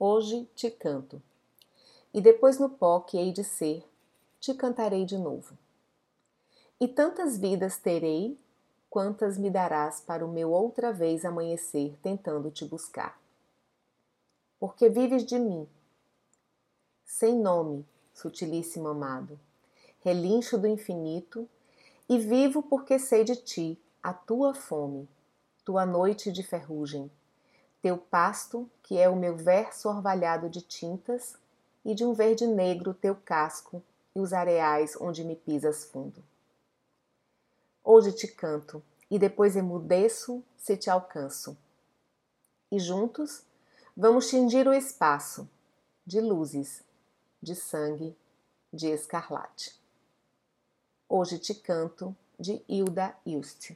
Hoje te canto. E depois no pó que hei de ser, te cantarei de novo. E tantas vidas terei, quantas me darás para o meu outra vez amanhecer tentando te buscar. Porque vives de mim, sem nome, sutilíssimo amado, relincho do infinito, e vivo porque sei de ti, a tua fome, tua noite de ferrugem, teu pasto, que é o meu verso orvalhado de tintas, e de um verde negro teu casco e os areais onde me pisas fundo. Hoje te canto, e depois emudeço se te alcanço. E juntos vamos tingir o espaço de luzes, de sangue, de escarlate. Hoje te canto, de Hilda Ilst.